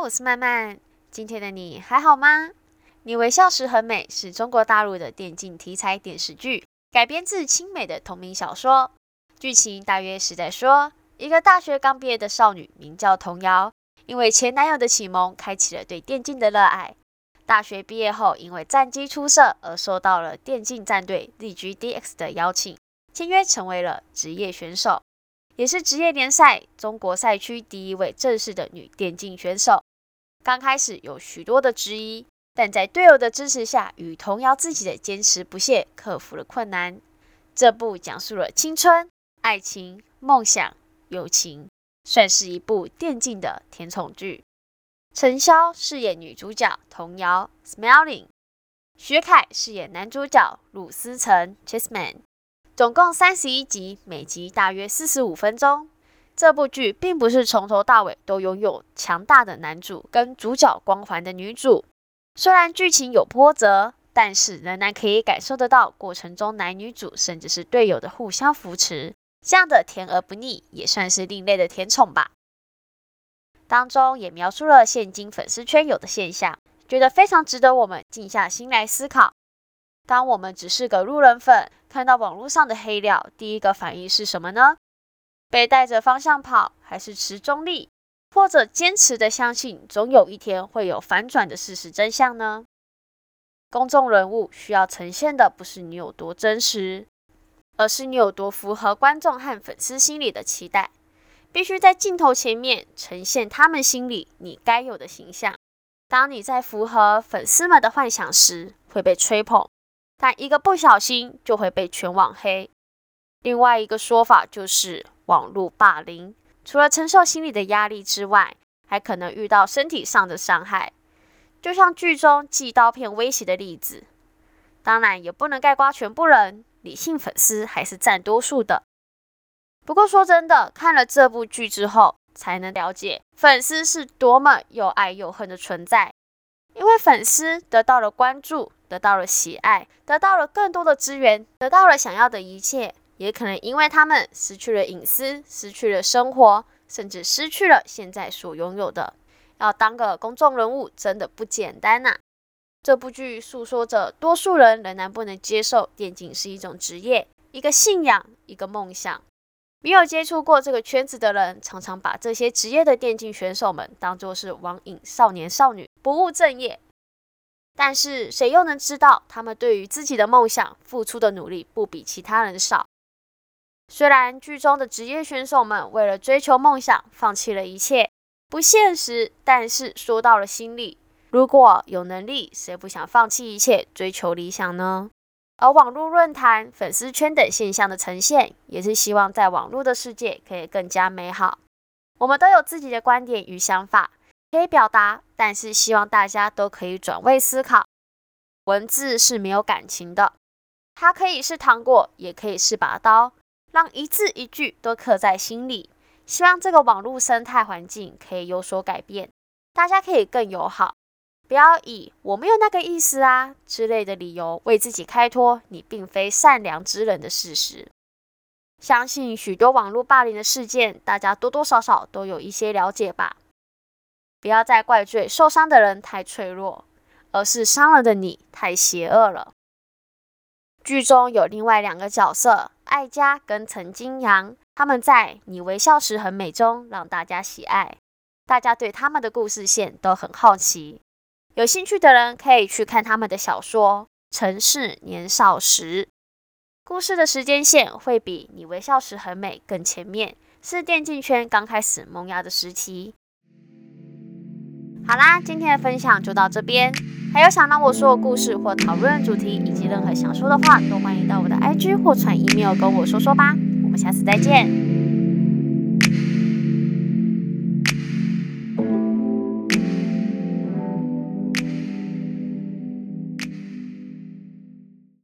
我是曼曼。今天的你还好吗？你微笑时很美是中国大陆的电竞题材电视剧，改编自清美的同名小说。剧情大约是在说，一个大学刚毕业的少女名叫童瑶，因为前男友的启蒙，开启了对电竞的热爱。大学毕业后，因为战绩出色而受到了电竞战队 ZGDX 的邀请，签约成为了职业选手。也是职业联赛中国赛区第一位正式的女电竞选手。刚开始有许多的质疑，但在队友的支持下与童谣自己的坚持不懈，克服了困难。这部讲述了青春、爱情、梦想、友情，算是一部电竞的甜宠剧。陈潇饰演女主角童谣 （Smelling），徐凯饰演男主角鲁思成 （Chessman）。总共三十一集，每集大约四十五分钟。这部剧并不是从头到尾都拥有强大的男主跟主角光环的女主，虽然剧情有波折，但是仍然可以感受得到过程中男女主甚至是队友的互相扶持，这样的甜而不腻，也算是另类的甜宠吧。当中也描述了现今粉丝圈有的现象，觉得非常值得我们静下心来思考。当我们只是个路人粉，看到网络上的黑料，第一个反应是什么呢？被带着方向跑，还是持中立，或者坚持的相信总有一天会有反转的事实真相呢？公众人物需要呈现的不是你有多真实，而是你有多符合观众和粉丝心里的期待。必须在镜头前面呈现他们心里你该有的形象。当你在符合粉丝们的幻想时，会被吹捧。但一个不小心就会被全网黑。另外一个说法就是网络霸凌，除了承受心理的压力之外，还可能遇到身体上的伤害，就像剧中寄刀片威胁的例子。当然也不能盖刮全部人，理性粉丝还是占多数的。不过说真的，看了这部剧之后，才能了解粉丝是多么又爱又恨的存在。因为粉丝得到了关注，得到了喜爱，得到了更多的资源，得到了想要的一切，也可能因为他们失去了隐私，失去了生活，甚至失去了现在所拥有的。要当个公众人物真的不简单呐！这部剧诉说着多数人仍然不能接受电竞是一种职业、一个信仰、一个梦想。没有接触过这个圈子的人，常常把这些职业的电竞选手们当作是网瘾少年少女，不务正业。但是谁又能知道，他们对于自己的梦想付出的努力不比其他人少？虽然剧中的职业选手们为了追求梦想放弃了一切，不现实，但是说到了心里。如果有能力，谁不想放弃一切追求理想呢？而网络论坛、粉丝圈等现象的呈现，也是希望在网络的世界可以更加美好。我们都有自己的观点与想法可以表达，但是希望大家都可以转位思考。文字是没有感情的，它可以是糖果，也可以是把刀，让一字一句都刻在心里。希望这个网络生态环境可以有所改变，大家可以更友好。不要以“我没有那个意思啊”之类的理由为自己开脱你并非善良之人的事实。相信许多网络霸凌的事件，大家多多少少都有一些了解吧。不要再怪罪受伤的人太脆弱，而是伤了的你太邪恶了。剧中有另外两个角色，艾佳跟陈金阳，他们在《你微笑时很美》中让大家喜爱，大家对他们的故事线都很好奇。有兴趣的人可以去看他们的小说《城市年少时》，故事的时间线会比你微笑时很美更前面，是电竞圈刚开始萌芽的时期。好啦，今天的分享就到这边。还有想让我说的故事或讨论主题，以及任何想说的话，都欢迎到我的 IG 或传 email 跟我说说吧。我们下次再见。